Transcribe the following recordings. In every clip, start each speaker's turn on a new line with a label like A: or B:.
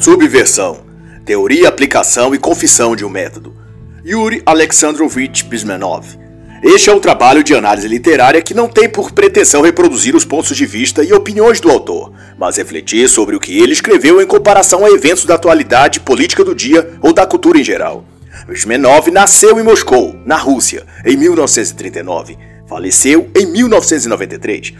A: Subversão. Teoria, aplicação e confissão de um método. Yuri Alexandrovich Bismanov. Este é um trabalho de análise literária que não tem por pretensão reproduzir os pontos de vista e opiniões do autor, mas refletir sobre o que ele escreveu em comparação a eventos da atualidade política do dia ou da cultura em geral. Bismanov nasceu em Moscou, na Rússia, em 1939. Faleceu em 1993.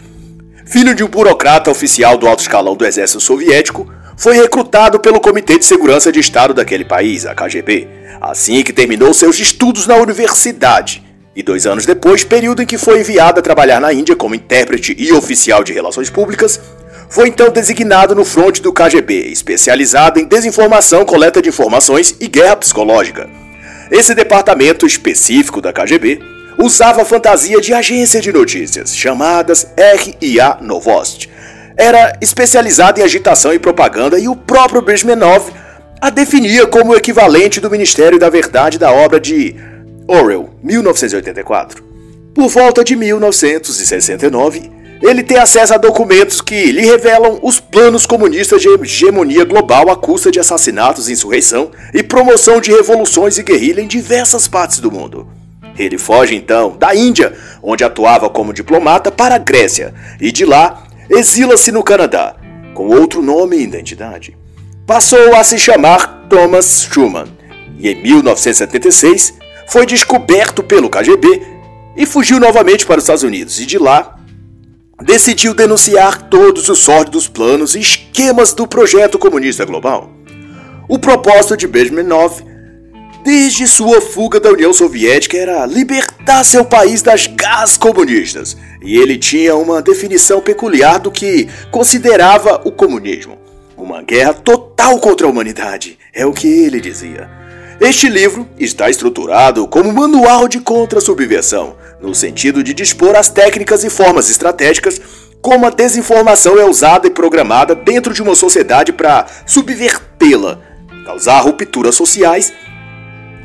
A: Filho de um burocrata oficial do alto escalão do exército soviético, foi recrutado pelo Comitê de Segurança de Estado daquele país, a KGB, assim que terminou seus estudos na universidade. E dois anos depois, período em que foi enviado a trabalhar na Índia como intérprete e oficial de relações públicas, foi então designado no fronte do KGB, especializado em desinformação, coleta de informações e guerra psicológica. Esse departamento específico da KGB usava a fantasia de agência de notícias, chamadas RIA Novost, era especializado em agitação e propaganda e o próprio Brezhnev a definia como o equivalente do Ministério da Verdade da obra de Orwell, 1984. Por volta de 1969, ele tem acesso a documentos que lhe revelam os planos comunistas de hegemonia global à custa de assassinatos, insurreição e promoção de revoluções e guerrilha em diversas partes do mundo. Ele foge então da Índia, onde atuava como diplomata, para a Grécia e de lá exila-se no Canadá, com outro nome e identidade. Passou a se chamar Thomas Schumann e em 1976 foi descoberto pelo KGB e fugiu novamente para os Estados Unidos e de lá decidiu denunciar todos os sórdidos planos e esquemas do projeto comunista global. O propósito de Bezmenov desde sua fuga da União Soviética era libertar seu país das garras comunistas, e ele tinha uma definição peculiar do que considerava o comunismo. Uma guerra total contra a humanidade, é o que ele dizia. Este livro está estruturado como manual de contra-subversão, no sentido de dispor as técnicas e formas estratégicas como a desinformação é usada e programada dentro de uma sociedade para subvertê-la, causar rupturas sociais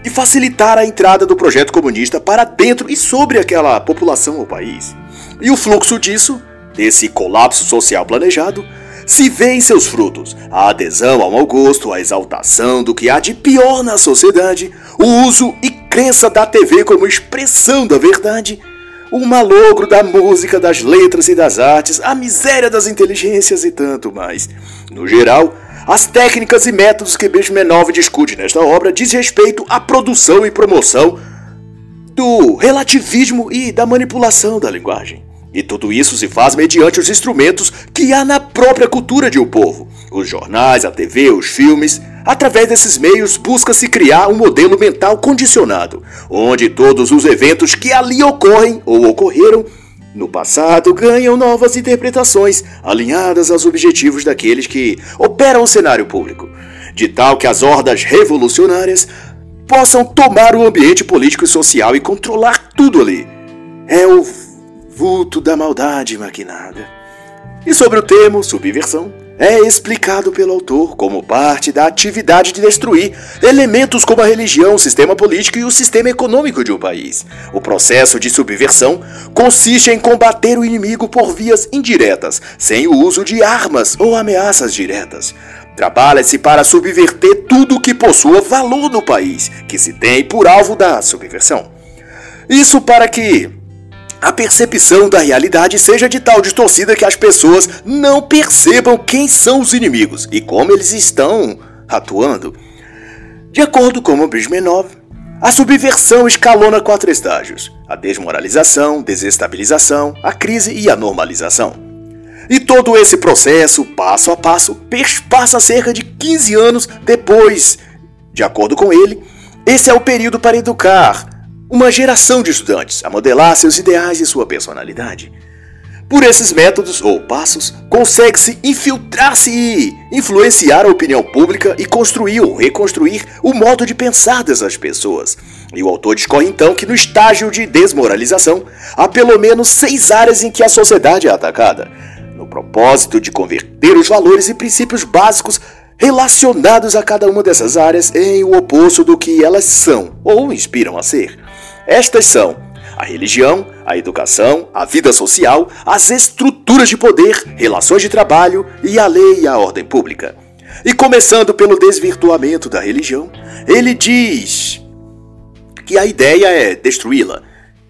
A: e facilitar a entrada do projeto comunista para dentro e sobre aquela população ou país. E o fluxo disso, desse colapso social planejado, se vê em seus frutos: a adesão ao mau gosto, a exaltação do que há de pior na sociedade, o uso e crença da TV como expressão da verdade, o malogro da música, das letras e das artes, a miséria das inteligências e tanto mais. No geral, as técnicas e métodos que Benjamin discute nesta obra diz respeito à produção e promoção do relativismo e da manipulação da linguagem. E tudo isso se faz mediante os instrumentos que há na própria cultura de um povo. Os jornais, a TV, os filmes. Através desses meios, busca-se criar um modelo mental condicionado, onde todos os eventos que ali ocorrem ou ocorreram no passado ganham novas interpretações alinhadas aos objetivos daqueles que operam o cenário público, de tal que as hordas revolucionárias possam tomar o ambiente político e social e controlar tudo ali. É o vulto da maldade maquinada. E sobre o termo subversão, é explicado pelo autor como parte da atividade de destruir elementos como a religião, o sistema político e o sistema econômico de um país. O processo de subversão consiste em combater o inimigo por vias indiretas, sem o uso de armas ou ameaças diretas. Trabalha-se para subverter tudo que possua valor no país, que se tem por alvo da subversão. Isso para que a percepção da realidade seja de tal distorcida que as pessoas não percebam quem são os inimigos e como eles estão atuando. De acordo com o Brismenov, a subversão escalona quatro estágios: a desmoralização, desestabilização, a crise e a normalização. E todo esse processo, passo a passo, perspassa cerca de 15 anos depois. De acordo com ele, esse é o período para educar, uma geração de estudantes a modelar seus ideais e sua personalidade. Por esses métodos ou passos, consegue-se infiltrar-se e influenciar a opinião pública e construir ou reconstruir o modo de pensar dessas pessoas. E o autor discorre então que no estágio de desmoralização há pelo menos seis áreas em que a sociedade é atacada, no propósito de converter os valores e princípios básicos relacionados a cada uma dessas áreas em o oposto do que elas são ou inspiram a ser. Estas são a religião, a educação, a vida social, as estruturas de poder, relações de trabalho e a lei e a ordem pública. E começando pelo desvirtuamento da religião, ele diz que a ideia é destruí-la,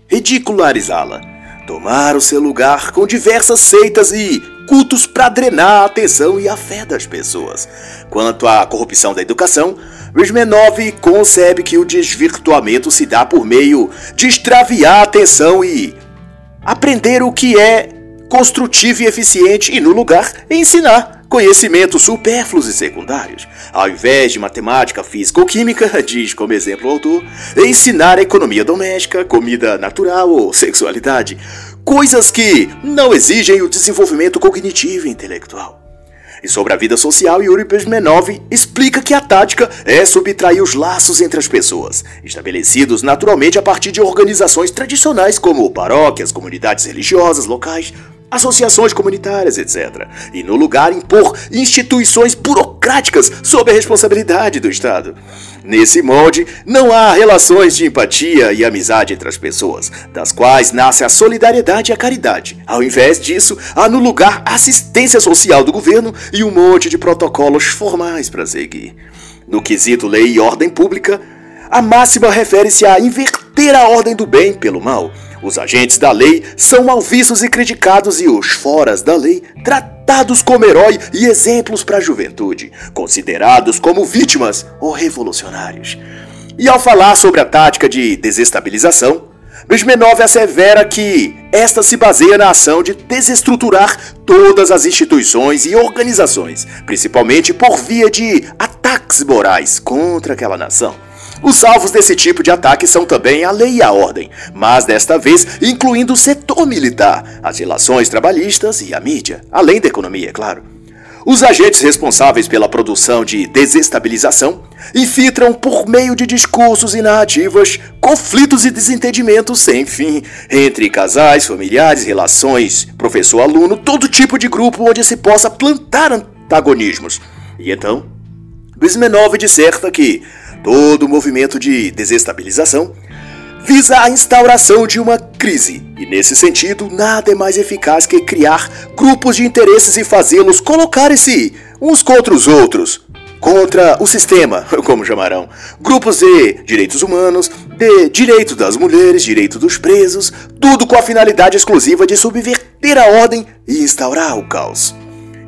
A: ridicularizá-la, tomar o seu lugar com diversas seitas e cultos para drenar a atenção e a fé das pessoas. Quanto à corrupção da educação, Rizmenov concebe que o desvirtuamento se dá por meio de extraviar a atenção e aprender o que é construtivo e eficiente e, no lugar, ensinar conhecimentos supérfluos e secundários. Ao invés de matemática, física ou química, diz como exemplo o autor, ensinar economia doméstica, comida natural ou sexualidade, coisas que não exigem o desenvolvimento cognitivo e intelectual. E sobre a vida social, Yuri Bezmenov explica que a tática é subtrair os laços entre as pessoas, estabelecidos naturalmente a partir de organizações tradicionais como paróquias, comunidades religiosas locais, associações comunitárias, etc. E no lugar impor instituições burocráticas sob a responsabilidade do Estado. Nesse molde, não há relações de empatia e amizade entre as pessoas, das quais nasce a solidariedade e a caridade. Ao invés disso, há no lugar assistência social do governo e um monte de protocolos formais para seguir. No quesito lei e ordem pública, a máxima refere-se a inverter a ordem do bem pelo mal os agentes da lei são mal vistos e criticados e os foras da lei tratados como herói e exemplos para a juventude, considerados como vítimas ou revolucionários. E ao falar sobre a tática de desestabilização, Brezhmenov assevera que esta se baseia na ação de desestruturar todas as instituições e organizações, principalmente por via de ataques morais contra aquela nação. Os alvos desse tipo de ataque são também a lei e a ordem, mas desta vez incluindo o setor militar, as relações trabalhistas e a mídia, além da economia, é claro. Os agentes responsáveis pela produção de desestabilização infiltram por meio de discursos e narrativas conflitos e desentendimentos sem fim entre casais, familiares, relações, professor-aluno, todo tipo de grupo onde se possa plantar antagonismos. E então, Bismenov disserta que Todo movimento de desestabilização visa a instauração de uma crise, e nesse sentido, nada é mais eficaz que criar grupos de interesses e fazê-los colocarem-se uns contra os outros, contra o sistema, como chamarão, grupos de direitos humanos, de direito das mulheres, direito dos presos, tudo com a finalidade exclusiva de subverter a ordem e instaurar o caos.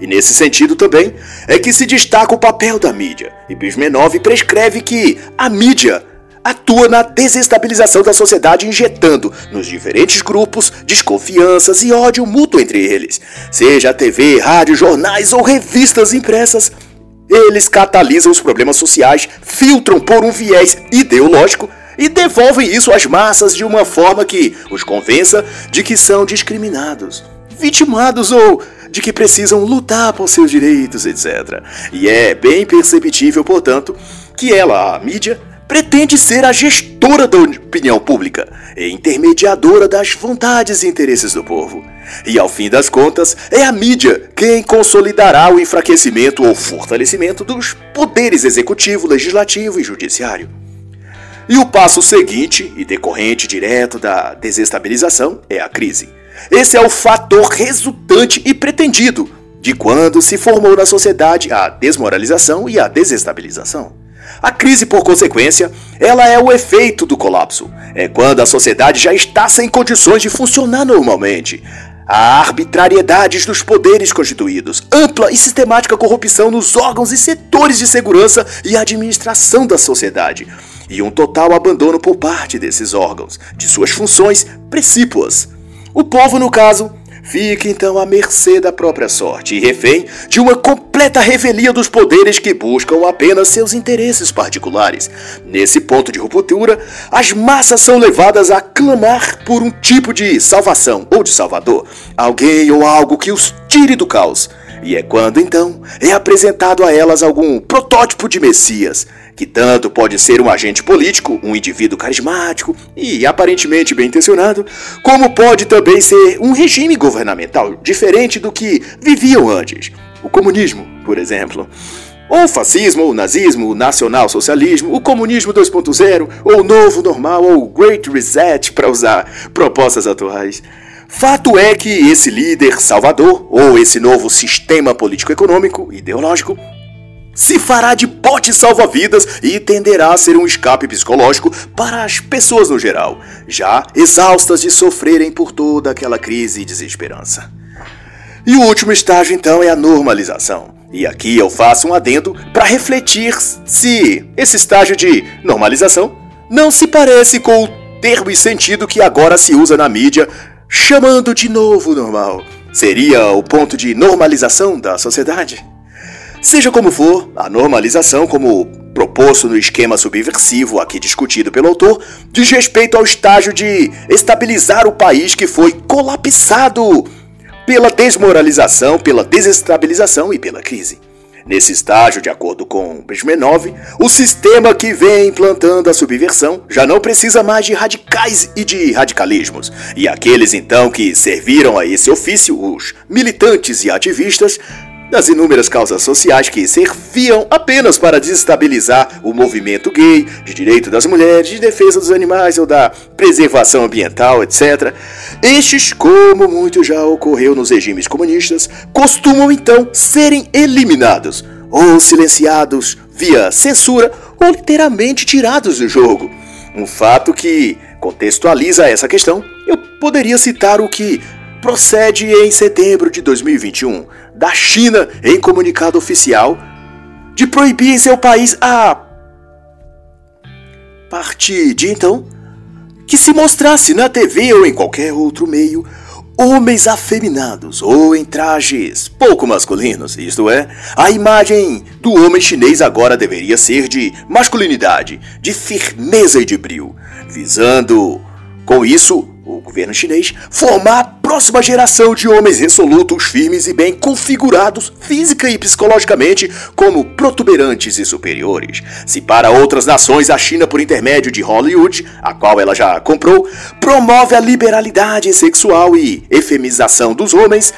A: E nesse sentido também é que se destaca o papel da mídia. E Bismenov prescreve que a mídia atua na desestabilização da sociedade, injetando nos diferentes grupos desconfianças e ódio mútuo entre eles. Seja a TV, rádio, jornais ou revistas impressas, eles catalisam os problemas sociais, filtram por um viés ideológico e devolvem isso às massas de uma forma que os convença de que são discriminados, vitimados ou de que precisam lutar por seus direitos, etc. E é bem perceptível, portanto, que ela, a mídia, pretende ser a gestora da opinião pública e intermediadora das vontades e interesses do povo. E ao fim das contas, é a mídia quem consolidará o enfraquecimento ou fortalecimento dos poderes executivo, legislativo e judiciário. E o passo seguinte, e decorrente direto da desestabilização, é a crise. Esse é o fator resultante e pretendido de quando se formou na sociedade a desmoralização e a desestabilização. A crise, por consequência, ela é o efeito do colapso. É quando a sociedade já está sem condições de funcionar normalmente. Há arbitrariedades dos poderes constituídos, ampla e sistemática corrupção nos órgãos e setores de segurança e administração da sociedade, e um total abandono por parte desses órgãos de suas funções precípuas. O povo, no caso, fica então à mercê da própria sorte e refém de uma completa revelia dos poderes que buscam apenas seus interesses particulares. Nesse ponto de ruptura, as massas são levadas a clamar por um tipo de salvação ou de salvador, alguém ou algo que os tire do caos. E é quando então é apresentado a elas algum protótipo de Messias, que tanto pode ser um agente político, um indivíduo carismático e aparentemente bem intencionado, como pode também ser um regime governamental diferente do que viviam antes. O comunismo, por exemplo. Ou o fascismo, ou o nazismo, o nacional-socialismo, o comunismo 2.0, ou o novo normal, ou o Great Reset, para usar propostas atuais. Fato é que esse líder salvador, ou esse novo sistema político-econômico, ideológico, se fará de bote salva-vidas e tenderá a ser um escape psicológico para as pessoas no geral, já exaustas de sofrerem por toda aquela crise e desesperança. E o último estágio então é a normalização. E aqui eu faço um adendo para refletir se esse estágio de normalização não se parece com o termo e sentido que agora se usa na mídia, chamando de novo normal. Seria o ponto de normalização da sociedade? Seja como for, a normalização, como proposto no esquema subversivo aqui discutido pelo autor, diz respeito ao estágio de estabilizar o país que foi colapsado pela desmoralização, pela desestabilização e pela crise. Nesse estágio, de acordo com Brezhnev, o sistema que vem implantando a subversão já não precisa mais de radicais e de radicalismos. E aqueles então que serviram a esse ofício, os militantes e ativistas, das inúmeras causas sociais que serviam apenas para desestabilizar o movimento gay, de direito das mulheres, de defesa dos animais ou da preservação ambiental, etc. Estes, como muito já ocorreu nos regimes comunistas, costumam então serem eliminados ou silenciados via censura ou literalmente tirados do jogo. Um fato que contextualiza essa questão, eu poderia citar o que procede em setembro de 2021 da China em comunicado oficial de proibir em seu país a partir de então que se mostrasse na TV ou em qualquer outro meio homens afeminados ou em trajes pouco masculinos, isto é, a imagem do homem chinês agora deveria ser de masculinidade, de firmeza e de brio, visando com isso o governo chinês formar próxima geração de homens resolutos, firmes e bem configurados física e psicologicamente como protuberantes e superiores. Se para outras nações a China, por intermédio de Hollywood, a qual ela já comprou, promove a liberalidade sexual e efemização dos homens,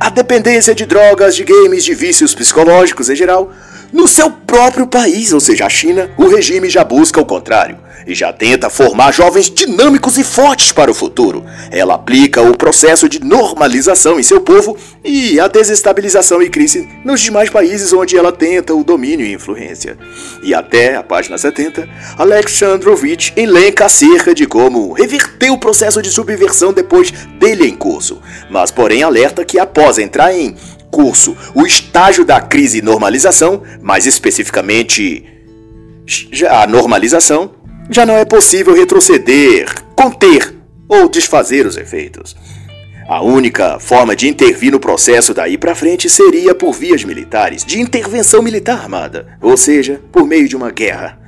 A: a dependência de drogas, de games, de vícios psicológicos em geral, no seu próprio país, ou seja, a China, o regime já busca o contrário e já tenta formar jovens dinâmicos e fortes para o futuro. Ela aplica o processo de normalização em seu povo e a desestabilização e crise nos demais países onde ela tenta o domínio e influência. E até a página 70, Alexandrovich elenca acerca de como reverter o processo de subversão depois dele em curso, mas porém alerta que após entrar em curso o estágio da crise e normalização, mais especificamente a normalização, já não é possível retroceder, conter ou desfazer os efeitos. A única forma de intervir no processo daí para frente seria por vias militares, de intervenção militar armada, ou seja, por meio de uma guerra.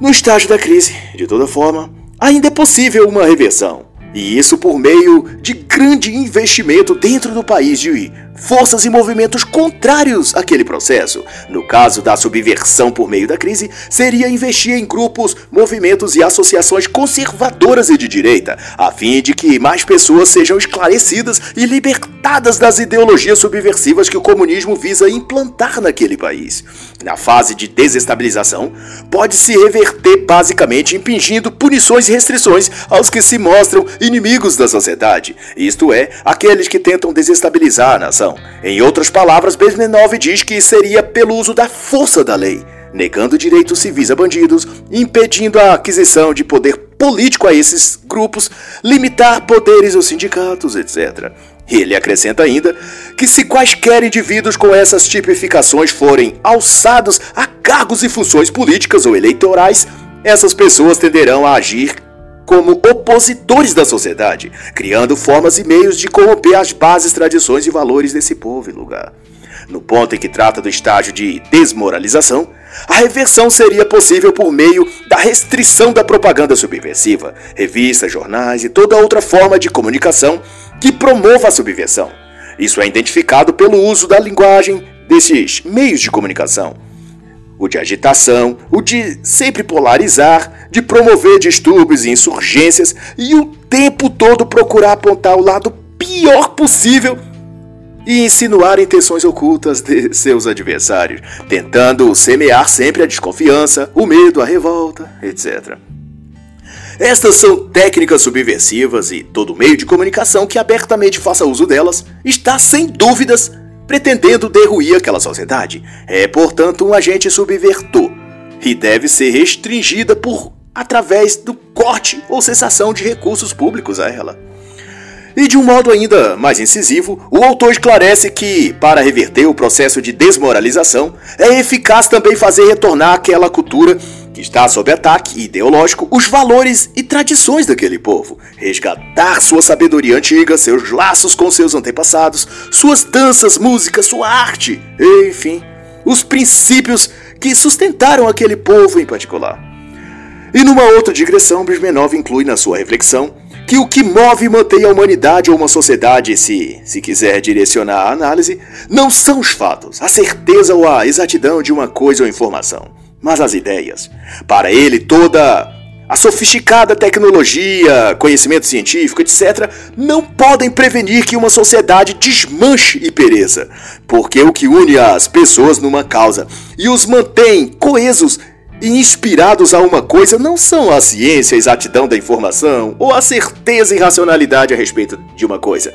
A: No estágio da crise, de toda forma, ainda é possível uma reversão, e isso por meio de grande investimento dentro do país de forças e movimentos contrários àquele processo. No caso da subversão por meio da crise, seria investir em grupos, movimentos e associações conservadoras e de direita, a fim de que mais pessoas sejam esclarecidas e libertadas das ideologias subversivas que o comunismo visa implantar naquele país. Na fase de desestabilização, pode se reverter basicamente impingindo punições e restrições aos que se mostram inimigos da sociedade, isto é, aqueles que tentam desestabilizar a nação. Em outras palavras, Bezmenov diz que seria pelo uso da força da lei, negando direitos civis a bandidos, impedindo a aquisição de poder político a esses grupos, limitar poderes aos sindicatos, etc. Ele acrescenta ainda que se quaisquer indivíduos com essas tipificações forem alçados a cargos e funções políticas ou eleitorais, essas pessoas tenderão a agir como opositores da sociedade, criando formas e meios de corromper as bases, tradições e valores desse povo e lugar. No ponto em que trata do estágio de desmoralização, a reversão seria possível por meio da restrição da propaganda subversiva, revistas, jornais e toda outra forma de comunicação que promova a subversão. Isso é identificado pelo uso da linguagem desses meios de comunicação o de agitação, o de sempre polarizar, de promover distúrbios e insurgências e o tempo todo procurar apontar o lado pior possível e insinuar intenções ocultas de seus adversários, tentando semear sempre a desconfiança, o medo, a revolta, etc. Estas são técnicas subversivas e todo meio de comunicação que abertamente faça uso delas está sem dúvidas pretendendo derruir aquela sociedade. É, portanto, um agente subvertor e deve ser restringida por através do corte ou cessação de recursos públicos a ela. E de um modo ainda mais incisivo, o autor esclarece que, para reverter o processo de desmoralização, é eficaz também fazer retornar àquela cultura que está sob ataque ideológico os valores e tradições daquele povo, resgatar sua sabedoria antiga, seus laços com seus antepassados, suas danças, músicas, sua arte, enfim, os princípios que sustentaram aquele povo em particular. E numa outra digressão, Brismenov inclui na sua reflexão que o que move e mantém a humanidade ou uma sociedade, se, se quiser direcionar a análise, não são os fatos, a certeza ou a exatidão de uma coisa ou informação, mas as ideias. Para ele, toda a sofisticada tecnologia, conhecimento científico, etc., não podem prevenir que uma sociedade desmanche e pereça, porque o que une as pessoas numa causa e os mantém coesos e inspirados a uma coisa não são a ciência, a exatidão da informação ou a certeza e racionalidade a respeito de uma coisa.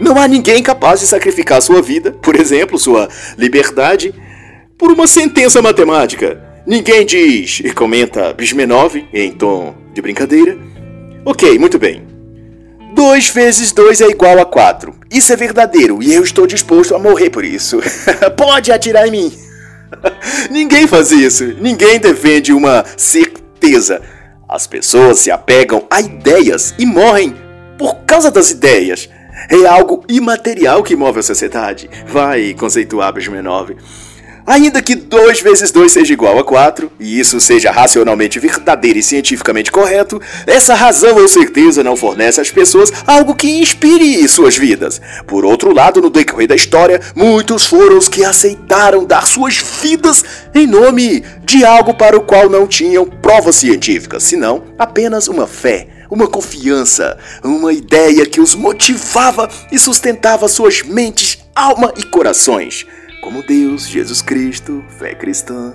A: Não há ninguém capaz de sacrificar sua vida, por exemplo, sua liberdade, por uma sentença matemática. Ninguém diz, e comenta Bismenov em tom de brincadeira. Ok, muito bem. 2 vezes 2 é igual a 4. Isso é verdadeiro e eu estou disposto a morrer por isso. Pode atirar em mim. Ninguém faz isso. Ninguém defende uma certeza. As pessoas se apegam a ideias e morrem por causa das ideias. É algo imaterial que move a sociedade. Vai conceituar Brejmenov. Ainda que 2 vezes 2 seja igual a 4, e isso seja racionalmente verdadeiro e cientificamente correto, essa razão ou certeza não fornece às pessoas algo que inspire suas vidas. Por outro lado, no decorrer da história, muitos foram os que aceitaram dar suas vidas em nome de algo para o qual não tinham provas científicas, senão apenas uma fé uma confiança, uma ideia que os motivava e sustentava suas mentes, alma e corações como Deus, Jesus Cristo, fé cristã.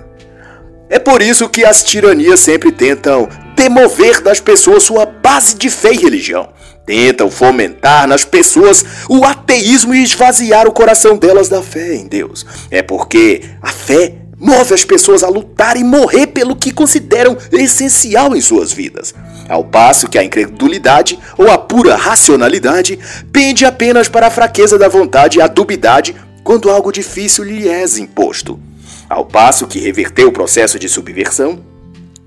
A: É por isso que as tiranias sempre tentam demover das pessoas sua base de fé e religião. Tentam fomentar nas pessoas o ateísmo e esvaziar o coração delas da fé em Deus. É porque a fé move as pessoas a lutar e morrer pelo que consideram essencial em suas vidas. Ao passo que a incredulidade ou a pura racionalidade pende apenas para a fraqueza da vontade e a dubidade quando algo difícil lhe é imposto. Ao passo que reverter o processo de subversão,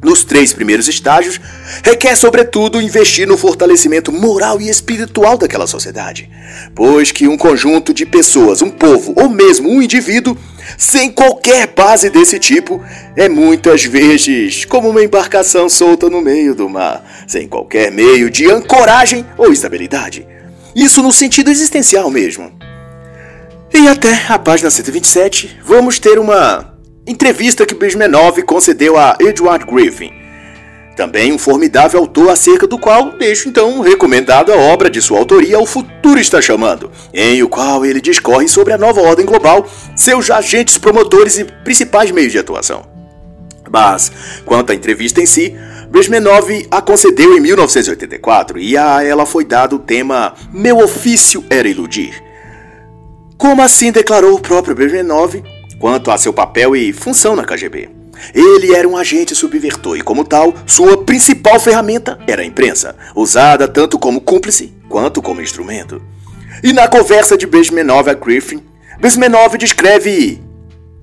A: nos três primeiros estágios, requer, sobretudo, investir no fortalecimento moral e espiritual daquela sociedade, pois que um conjunto de pessoas, um povo ou mesmo um indivíduo, sem qualquer base desse tipo, é muitas vezes como uma embarcação solta no meio do mar, sem qualquer meio de ancoragem ou estabilidade. Isso no sentido existencial mesmo. E até a página 127, vamos ter uma entrevista que Brismenov concedeu a Edward Griffin, também um formidável autor acerca do qual deixo então recomendado a obra de sua autoria O Futuro Está Chamando, em o qual ele discorre sobre a nova ordem global, seus agentes promotores e principais meios de atuação. Mas, quanto à entrevista em si, Bresmenov a concedeu em 1984 e a ela foi dado o tema Meu ofício era iludir como assim declarou o próprio Brezhnev quanto a seu papel e função na KGB. Ele era um agente subvertor e, como tal, sua principal ferramenta era a imprensa, usada tanto como cúmplice quanto como instrumento. E na conversa de Brezhnev a Griffin, Brezhnev descreve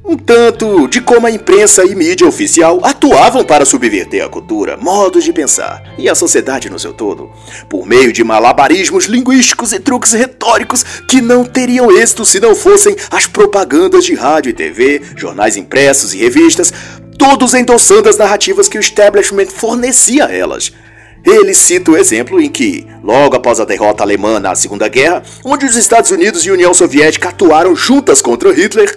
A: um tanto de como a imprensa e mídia oficial atuavam para subverter a cultura, modos de pensar e a sociedade no seu todo, por meio de malabarismos linguísticos e truques retóricos que não teriam êxito se não fossem as propagandas de rádio e TV, jornais impressos e revistas, todos endossando as narrativas que o establishment fornecia a elas. Ele cita o exemplo em que, logo após a derrota alemã na Segunda Guerra, onde os Estados Unidos e a União Soviética atuaram juntas contra Hitler,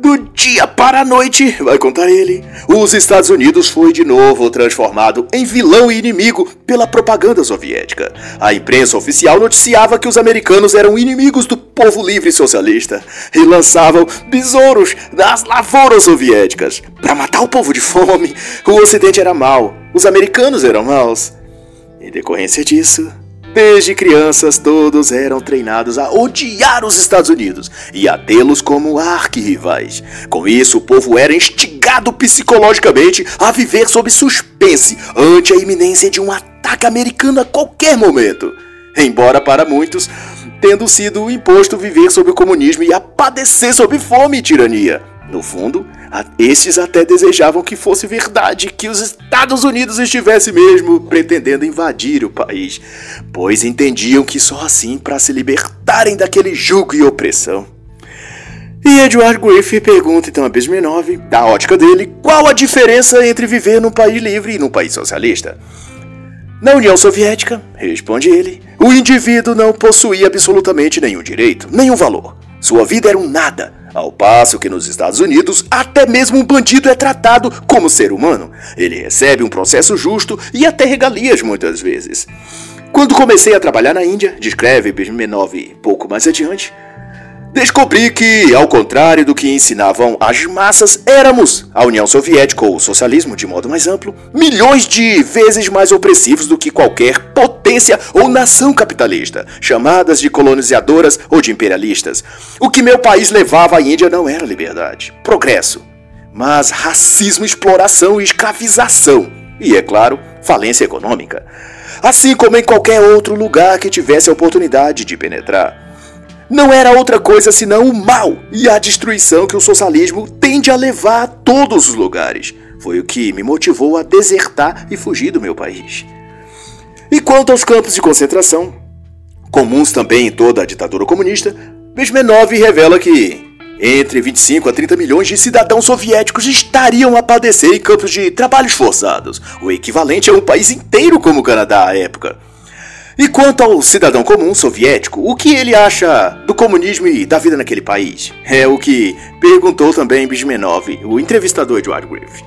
A: do dia para a noite, vai contar ele, os Estados Unidos foi de novo transformado em vilão e inimigo pela propaganda soviética. A imprensa oficial noticiava que os americanos eram inimigos do povo livre socialista e lançavam besouros das lavouras soviéticas. Para matar o povo de fome, o Ocidente era mau, os americanos eram maus. Em decorrência disso, Desde crianças, todos eram treinados a odiar os Estados Unidos e a tê-los como arquirrivais. Com isso, o povo era instigado psicologicamente a viver sob suspense ante a iminência de um ataque americano a qualquer momento. Embora para muitos, tendo sido imposto viver sob o comunismo e a padecer sob fome e tirania. No fundo, estes até desejavam que fosse verdade que os Estados Unidos estivessem mesmo pretendendo invadir o país, pois entendiam que só assim para se libertarem daquele jugo e opressão. E Edward Griffith pergunta então a Bismenov, da ótica dele, qual a diferença entre viver num país livre e num país socialista. Na União Soviética, responde ele, o indivíduo não possuía absolutamente nenhum direito, nenhum valor. Sua vida era um nada, ao passo que nos Estados Unidos, até mesmo um bandido é tratado como ser humano. Ele recebe um processo justo e até regalias muitas vezes. Quando comecei a trabalhar na Índia, descreve Bismenov pouco mais adiante, Descobri que, ao contrário do que ensinavam as massas, éramos, a União Soviética ou o socialismo de modo mais amplo, milhões de vezes mais opressivos do que qualquer potência ou nação capitalista, chamadas de colonizadoras ou de imperialistas. O que meu país levava à Índia não era liberdade, progresso, mas racismo, exploração e escravização. E, é claro, falência econômica. Assim como em qualquer outro lugar que tivesse a oportunidade de penetrar não era outra coisa senão o mal e a destruição que o socialismo tende a levar a todos os lugares. Foi o que me motivou a desertar e fugir do meu país. E quanto aos campos de concentração, comuns também em toda a ditadura comunista, Bezmenov revela que entre 25 a 30 milhões de cidadãos soviéticos estariam a padecer em campos de trabalhos forçados, o equivalente a um país inteiro como o Canadá à época. E quanto ao cidadão comum soviético, o que ele acha do comunismo e da vida naquele país? É o que perguntou também Bismenov, o entrevistador Edward Griffith.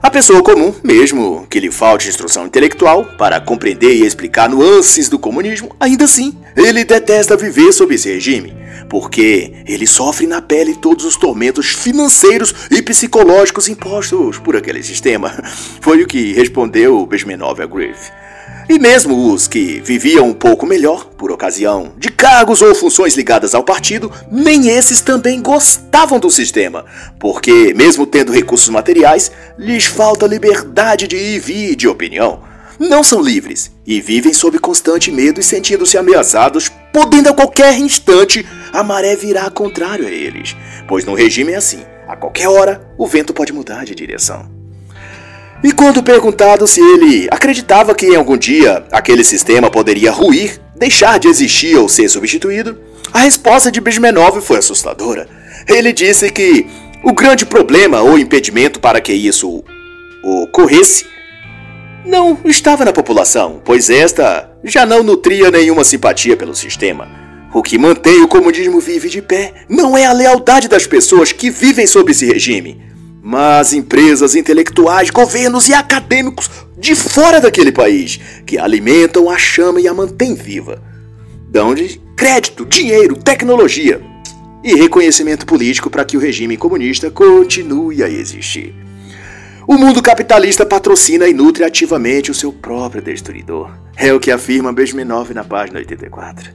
A: A pessoa comum, mesmo que lhe falte instrução intelectual para compreender e explicar nuances do comunismo, ainda assim, ele detesta viver sob esse regime, porque ele sofre na pele todos os tormentos financeiros e psicológicos impostos por aquele sistema. Foi o que respondeu Bismenov a Griffith. E mesmo os que viviam um pouco melhor, por ocasião de cargos ou funções ligadas ao partido, nem esses também gostavam do sistema, porque, mesmo tendo recursos materiais, lhes falta liberdade de ir e vir de opinião. Não são livres e vivem sob constante medo e sentindo-se ameaçados, podendo a qualquer instante a maré virar contrário a eles, pois no regime é assim: a qualquer hora o vento pode mudar de direção. E quando perguntado se ele acreditava que em algum dia aquele sistema poderia ruir, deixar de existir ou ser substituído, a resposta de Bismenov foi assustadora. Ele disse que o grande problema ou impedimento para que isso ocorresse não estava na população, pois esta já não nutria nenhuma simpatia pelo sistema. O que mantém o comunismo vive de pé não é a lealdade das pessoas que vivem sob esse regime, mas empresas intelectuais, governos e acadêmicos de fora daquele país que alimentam a chama e a mantêm viva. Dão-lhe crédito, dinheiro, tecnologia e reconhecimento político para que o regime comunista continue a existir. O mundo capitalista patrocina e nutre ativamente o seu próprio destruidor. É o que afirma Bezmenov na página 84.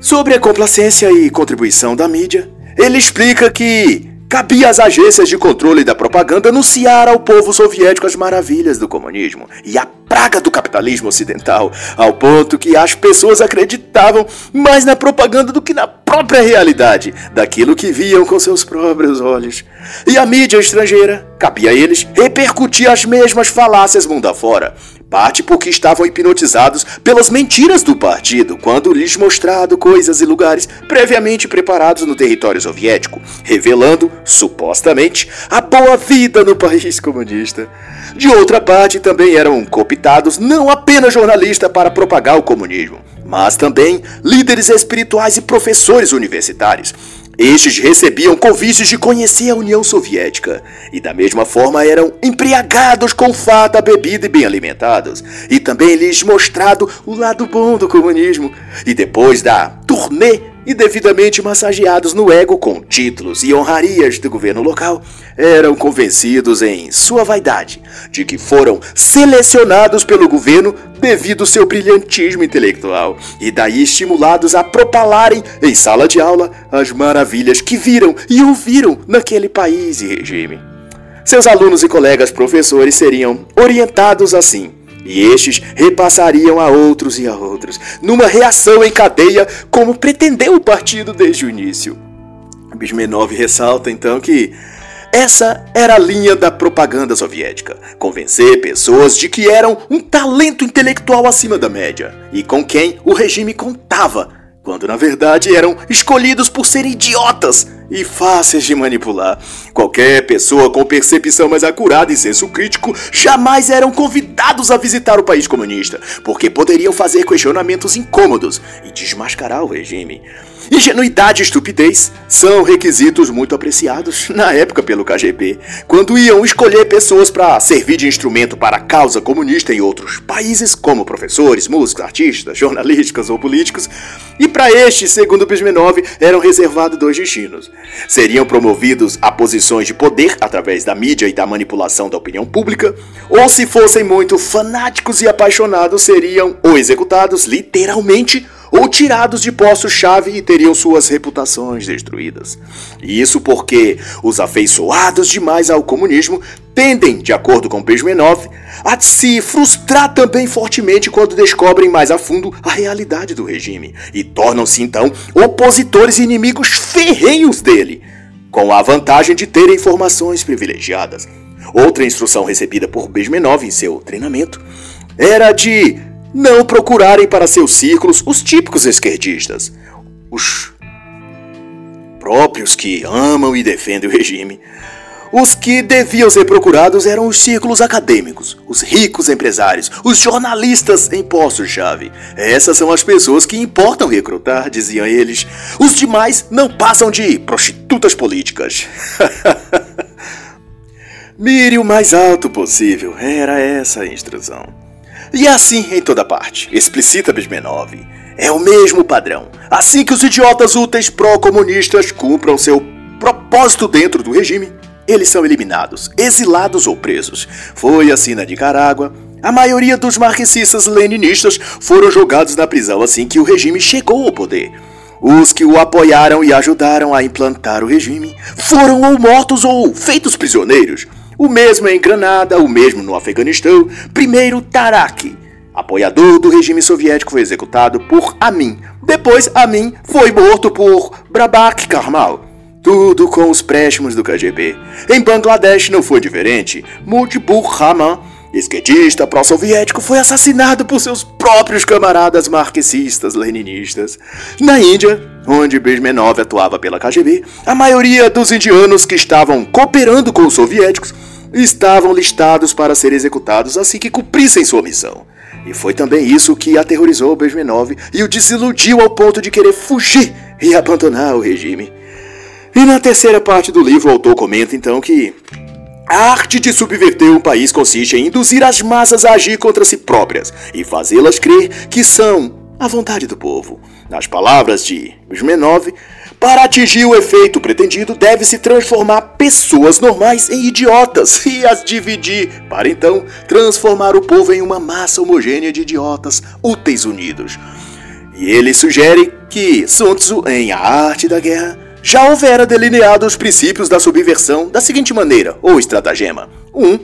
A: Sobre a complacência e contribuição da mídia, ele explica que Cabia às agências de controle da propaganda anunciar ao povo soviético as maravilhas do comunismo e a praga do capitalismo ocidental, ao ponto que as pessoas acreditavam mais na propaganda do que na própria realidade, daquilo que viam com seus próprios olhos. E a mídia estrangeira, cabia a eles, repercutir as mesmas falácias mundo afora, parte porque estavam hipnotizados pelas mentiras do partido quando lhes mostrado coisas e lugares previamente preparados no território soviético, revelando, supostamente, a boa vida no país comunista. De outra parte, também eram cooptados não apenas jornalistas para propagar o comunismo, mas também líderes espirituais e professores universitários, estes recebiam convites de conhecer a União Soviética e, da mesma forma, eram embriagados com fata, bebida e bem alimentados, e também lhes mostrado o lado bom do comunismo. E depois da turnê e devidamente massageados no ego com títulos e honrarias do governo local, eram convencidos em sua vaidade de que foram selecionados pelo governo devido ao seu brilhantismo intelectual e daí estimulados a propalarem em sala de aula as maravilhas que viram e ouviram naquele país e regime. Seus alunos e colegas professores seriam orientados assim e estes repassariam a outros e a outros, numa reação em cadeia, como pretendeu o partido desde o início. Bismenov ressalta então que essa era a linha da propaganda soviética: convencer pessoas de que eram um talento intelectual acima da média e com quem o regime contava quando na verdade eram escolhidos por serem idiotas e fáceis de manipular. Qualquer pessoa com percepção mais acurada e senso crítico jamais eram convidados a visitar o país comunista, porque poderiam fazer questionamentos incômodos e desmascarar o regime. Ingenuidade e estupidez são requisitos muito apreciados na época pelo KGB, quando iam escolher pessoas para servir de instrumento para a causa comunista em outros países, como professores, músicos, artistas, jornalistas ou políticos. E para estes, segundo Pismenov, eram reservados dois destinos: seriam promovidos a posições de poder através da mídia e da manipulação da opinião pública, ou se fossem muito fanáticos e apaixonados, seriam ou executados literalmente ou tirados de postos-chave e teriam suas reputações destruídas. Isso porque os afeiçoados demais ao comunismo tendem, de acordo com Brezhnev, a se frustrar também fortemente quando descobrem mais a fundo a realidade do regime e tornam-se então opositores e inimigos ferrenhos dele, com a vantagem de terem informações privilegiadas. Outra instrução recebida por Brezhnev em seu treinamento era de não procurarem para seus círculos os típicos esquerdistas, os próprios que amam e defendem o regime. Os que deviam ser procurados eram os círculos acadêmicos, os ricos empresários, os jornalistas em postos-chave. Essas são as pessoas que importam recrutar, diziam eles. Os demais não passam de prostitutas políticas. Mire o mais alto possível, era essa a instrução. E assim em toda parte, explicita Bismenov. É o mesmo padrão. Assim que os idiotas úteis pró-comunistas cumpram seu propósito dentro do regime, eles são eliminados, exilados ou presos. Foi assim na Nicarágua. A maioria dos marxistas leninistas foram jogados na prisão assim que o regime chegou ao poder. Os que o apoiaram e ajudaram a implantar o regime foram ou mortos ou feitos prisioneiros. O mesmo em Granada, o mesmo no Afeganistão. Primeiro, Tarak, apoiador do regime soviético, foi executado por Amin. Depois, Amin foi morto por Brabak Karmal. Tudo com os préstimos do KGB. Em Bangladesh não foi diferente. Mujibur Rahman, esquerdista pró-soviético, foi assassinado por seus próprios camaradas marxistas leninistas. Na Índia, onde Brezhnev atuava pela KGB, a maioria dos indianos que estavam cooperando com os soviéticos estavam listados para serem executados assim que cumprissem sua missão. E foi também isso que aterrorizou Brezhnev e o desiludiu ao ponto de querer fugir e abandonar o regime. E na terceira parte do livro, o autor comenta então que a arte de subverter um país consiste em induzir as massas a agir contra si próprias e fazê-las crer que são a vontade do povo. Nas palavras de Brezhnev, para atingir o efeito pretendido, deve-se transformar pessoas normais em idiotas e as dividir, para então transformar o povo em uma massa homogênea de idiotas úteis unidos. E ele sugere que Sun Tzu, em A Arte da Guerra, já houvera delineado os princípios da subversão da seguinte maneira, ou estratagema: 1. Um,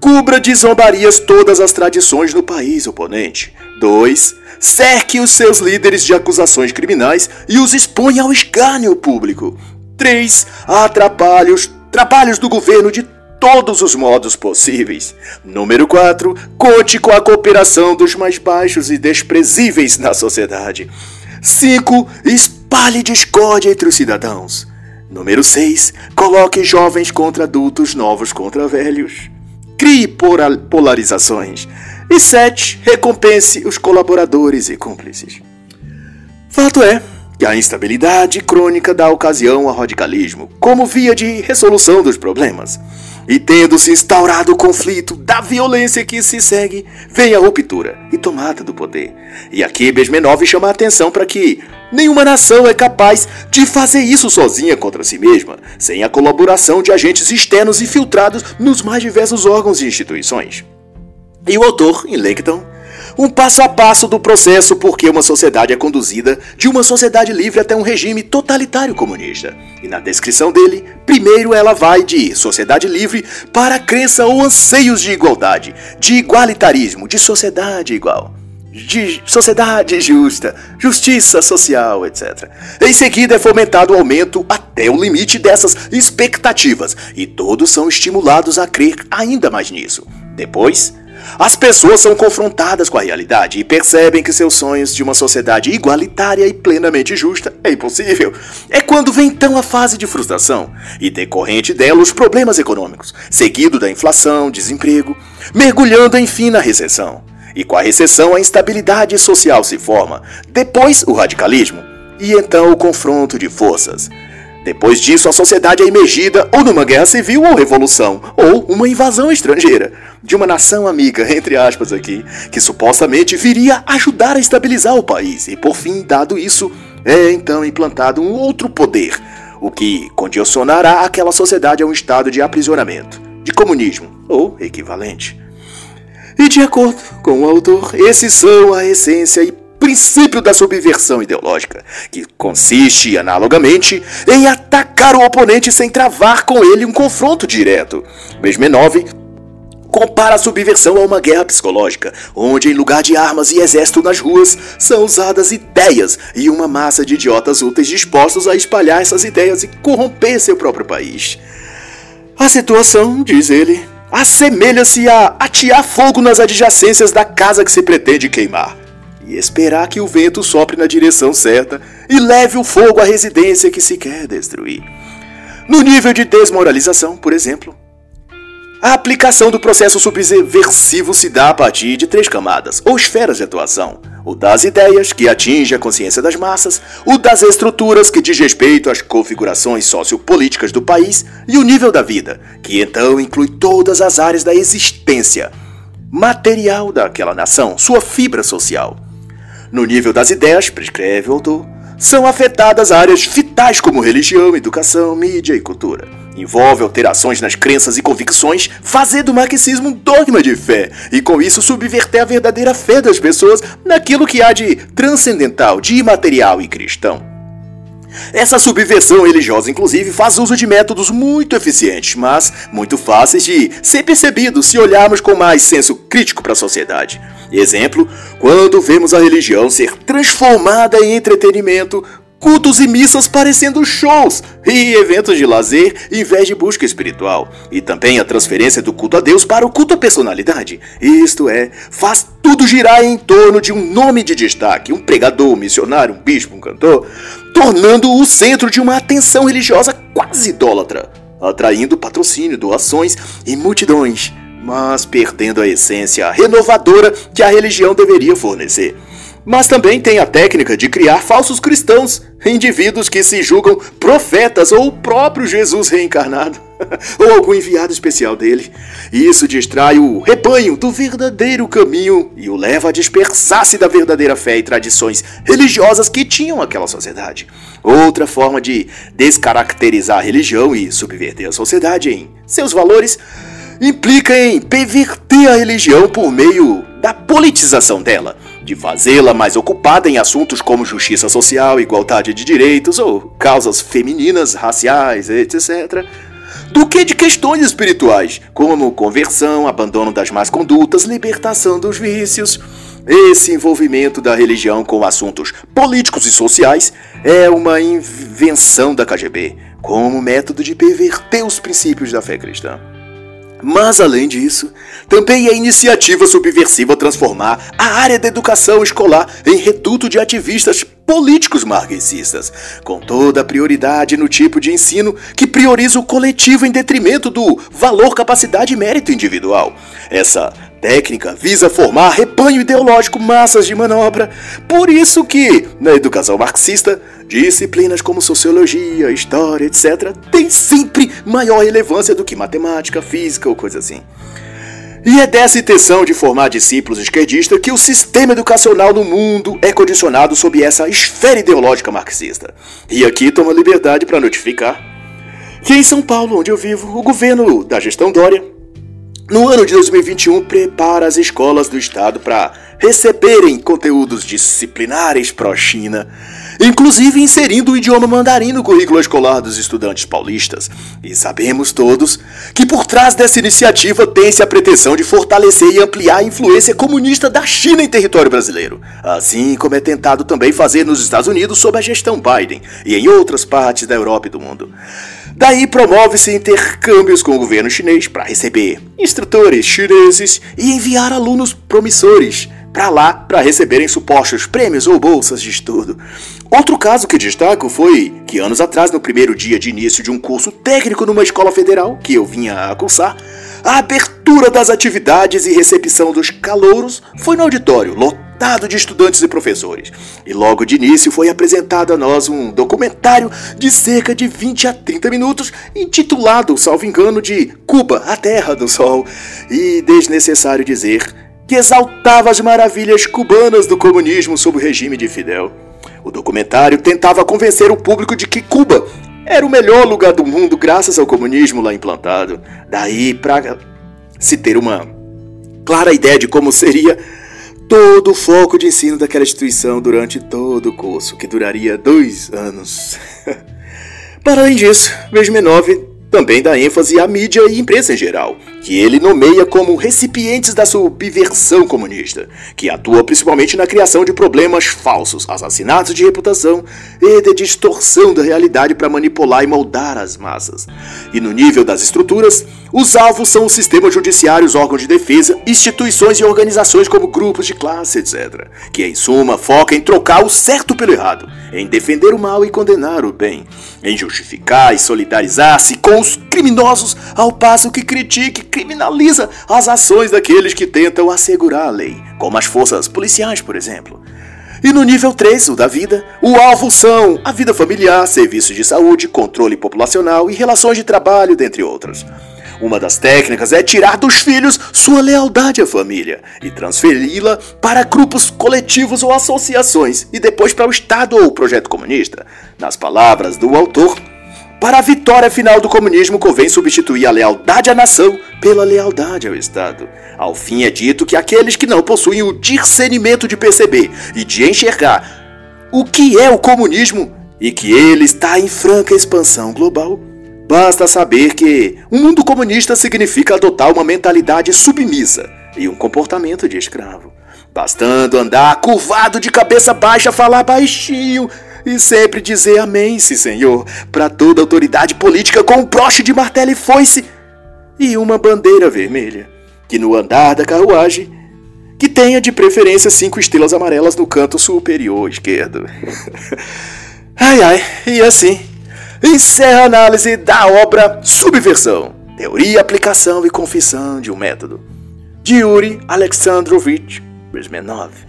A: cubra de zombarias todas as tradições no país oponente. 2 cerque os seus líderes de acusações criminais e os exponha ao escárnio público. 3. Atrapalhe os trabalhos do governo de todos os modos possíveis. Número 4. Conte com a cooperação dos mais baixos e desprezíveis na sociedade. 5. Espalhe discórdia entre os cidadãos. Número 6. Coloque jovens contra adultos, novos contra velhos. Crie polarizações. E 7. Recompense os colaboradores e cúmplices. Fato é que a instabilidade crônica dá ocasião ao radicalismo como via de resolução dos problemas. E tendo se instaurado o conflito da violência que se segue, vem a ruptura e tomada do poder. E aqui Besmenov chama a atenção para que nenhuma nação é capaz de fazer isso sozinha contra si mesma, sem a colaboração de agentes externos infiltrados nos mais diversos órgãos e instituições. E o autor, em Langton, um passo a passo do processo porque uma sociedade é conduzida de uma sociedade livre até um regime totalitário comunista. E na descrição dele, primeiro ela vai de sociedade livre para crença ou anseios de igualdade, de igualitarismo, de sociedade igual de sociedade justa, justiça social, etc. Em seguida é fomentado o aumento até o limite dessas expectativas e todos são estimulados a crer ainda mais nisso. Depois, as pessoas são confrontadas com a realidade e percebem que seus sonhos de uma sociedade igualitária e plenamente justa é impossível. É quando vem então a fase de frustração e decorrente dela os problemas econômicos, seguido da inflação, desemprego, mergulhando enfim na recessão. E com a recessão a instabilidade social se forma, depois o radicalismo e então o confronto de forças. Depois disso, a sociedade é imergida ou numa guerra civil ou revolução, ou uma invasão estrangeira de uma nação amiga, entre aspas aqui, que supostamente viria ajudar a estabilizar o país. E por fim, dado isso, é então implantado um outro poder, o que condicionará aquela sociedade a um estado de aprisionamento, de comunismo ou equivalente. E de acordo com o autor, esses são a essência e princípio da subversão ideológica, que consiste, analogamente, em atacar o oponente sem travar com ele um confronto direto. Besmenov compara a subversão a uma guerra psicológica, onde em lugar de armas e exército nas ruas, são usadas ideias e uma massa de idiotas úteis dispostos a espalhar essas ideias e corromper seu próprio país. A situação, diz ele, assemelha-se a atear fogo nas adjacências da casa que se pretende queimar e esperar que o vento sopre na direção certa e leve o fogo à residência que se quer destruir. No nível de desmoralização, por exemplo, a aplicação do processo subversivo se dá a partir de três camadas, ou esferas de atuação: o das ideias, que atinge a consciência das massas, o das estruturas, que diz respeito às configurações sociopolíticas do país, e o nível da vida, que então inclui todas as áreas da existência material daquela nação, sua fibra social. No nível das ideias, prescreve o autor, são afetadas áreas vitais como religião, educação, mídia e cultura. Envolve alterações nas crenças e convicções, fazer do marxismo um dogma de fé e com isso subverter a verdadeira fé das pessoas naquilo que há de transcendental, de imaterial e cristão. Essa subversão religiosa, inclusive, faz uso de métodos muito eficientes, mas muito fáceis de ser percebidos se olharmos com mais senso crítico para a sociedade. Exemplo, quando vemos a religião ser transformada em entretenimento cultos e missas parecendo shows e eventos de lazer em vez de busca espiritual, e também a transferência do culto a Deus para o culto à personalidade. Isto é, faz tudo girar em torno de um nome de destaque, um pregador, um missionário, um bispo, um cantor, tornando o centro de uma atenção religiosa quase idólatra, atraindo patrocínio, doações e multidões, mas perdendo a essência renovadora que a religião deveria fornecer. Mas também tem a técnica de criar falsos cristãos, indivíduos que se julgam profetas ou o próprio Jesus reencarnado, ou algum enviado especial dele. Isso distrai o rebanho do verdadeiro caminho e o leva a dispersar-se da verdadeira fé e tradições religiosas que tinham aquela sociedade. Outra forma de descaracterizar a religião e subverter a sociedade em seus valores implica em perverter a religião por meio da politização dela de fazê-la mais ocupada em assuntos como justiça social, igualdade de direitos ou causas femininas, raciais, etc., do que de questões espirituais, como conversão, abandono das más condutas, libertação dos vícios. Esse envolvimento da religião com assuntos políticos e sociais é uma invenção da KGB, como método de perverter os princípios da fé cristã. Mas, além disso, também é iniciativa subversiva transformar a área da educação escolar em reduto de ativistas políticos marxistas, com toda a prioridade no tipo de ensino que prioriza o coletivo em detrimento do valor, capacidade e mérito individual. Essa técnica visa formar rebanho ideológico, massas de manobra. Por isso que, na educação marxista, disciplinas como sociologia, história, etc., têm sempre maior relevância do que matemática, física ou coisa assim. E é dessa intenção de formar discípulos esquerdistas que o sistema educacional no mundo é condicionado sob essa esfera ideológica marxista. E aqui tomo a liberdade para notificar que em São Paulo, onde eu vivo, o governo da gestão Dória, no ano de 2021, prepara as escolas do estado para receberem conteúdos disciplinares pró-China inclusive inserindo o idioma mandarim no currículo escolar dos estudantes paulistas. E sabemos todos que por trás dessa iniciativa tem-se a pretensão de fortalecer e ampliar a influência comunista da China em território brasileiro, assim como é tentado também fazer nos Estados Unidos sob a gestão Biden e em outras partes da Europa e do mundo. Daí promove-se intercâmbios com o governo chinês para receber instrutores chineses e enviar alunos promissores para lá para receberem supostos prêmios ou bolsas de estudo. Outro caso que destaco foi que anos atrás, no primeiro dia de início de um curso técnico numa escola federal que eu vinha a cursar, a abertura das atividades e recepção dos calouros foi no auditório, lotado de estudantes e professores. E logo de início foi apresentado a nós um documentário de cerca de 20 a 30 minutos, intitulado, salvo engano, de Cuba, a Terra do Sol. E desnecessário dizer que exaltava as maravilhas cubanas do comunismo sob o regime de Fidel. O documentário tentava convencer o público de que Cuba era o melhor lugar do mundo graças ao comunismo lá implantado. Daí para se ter uma clara ideia de como seria todo o foco de ensino daquela instituição durante todo o curso, que duraria dois anos. para além disso, Veja 9 também dá ênfase à mídia e imprensa em geral, que ele nomeia como recipientes da subversão comunista, que atua principalmente na criação de problemas falsos, assassinatos de reputação e de distorção da realidade para manipular e moldar as massas. E no nível das estruturas, os alvos são o sistema judiciário, os órgãos de defesa, instituições e organizações como grupos de classe, etc., que em suma foca em trocar o certo pelo errado, em defender o mal e condenar o bem, em justificar e solidarizar-se com os criminosos, ao passo que critica e criminaliza as ações daqueles que tentam assegurar a lei, como as forças policiais, por exemplo. E no nível 3, o da vida, o alvo são a vida familiar, serviços de saúde, controle populacional e relações de trabalho, dentre outras. Uma das técnicas é tirar dos filhos sua lealdade à família e transferi-la para grupos coletivos ou associações e depois para o Estado ou o projeto comunista. Nas palavras do autor, para a vitória final do comunismo, convém substituir a lealdade à nação pela lealdade ao Estado. Ao fim é dito que aqueles que não possuem o discernimento de perceber e de enxergar o que é o comunismo e que ele está em franca expansão global, basta saber que um mundo comunista significa adotar uma mentalidade submissa e um comportamento de escravo. Bastando andar curvado de cabeça baixa, falar baixinho e sempre dizer amém, sim, Senhor, para toda autoridade política com um broche de martelo e foice e uma bandeira vermelha, que no andar da carruagem que tenha de preferência cinco estrelas amarelas no canto superior esquerdo. ai ai, e assim encerra a análise da obra Subversão, Teoria, Aplicação e Confissão de um Método, de Yuri Alexandrovich Brezhmenov.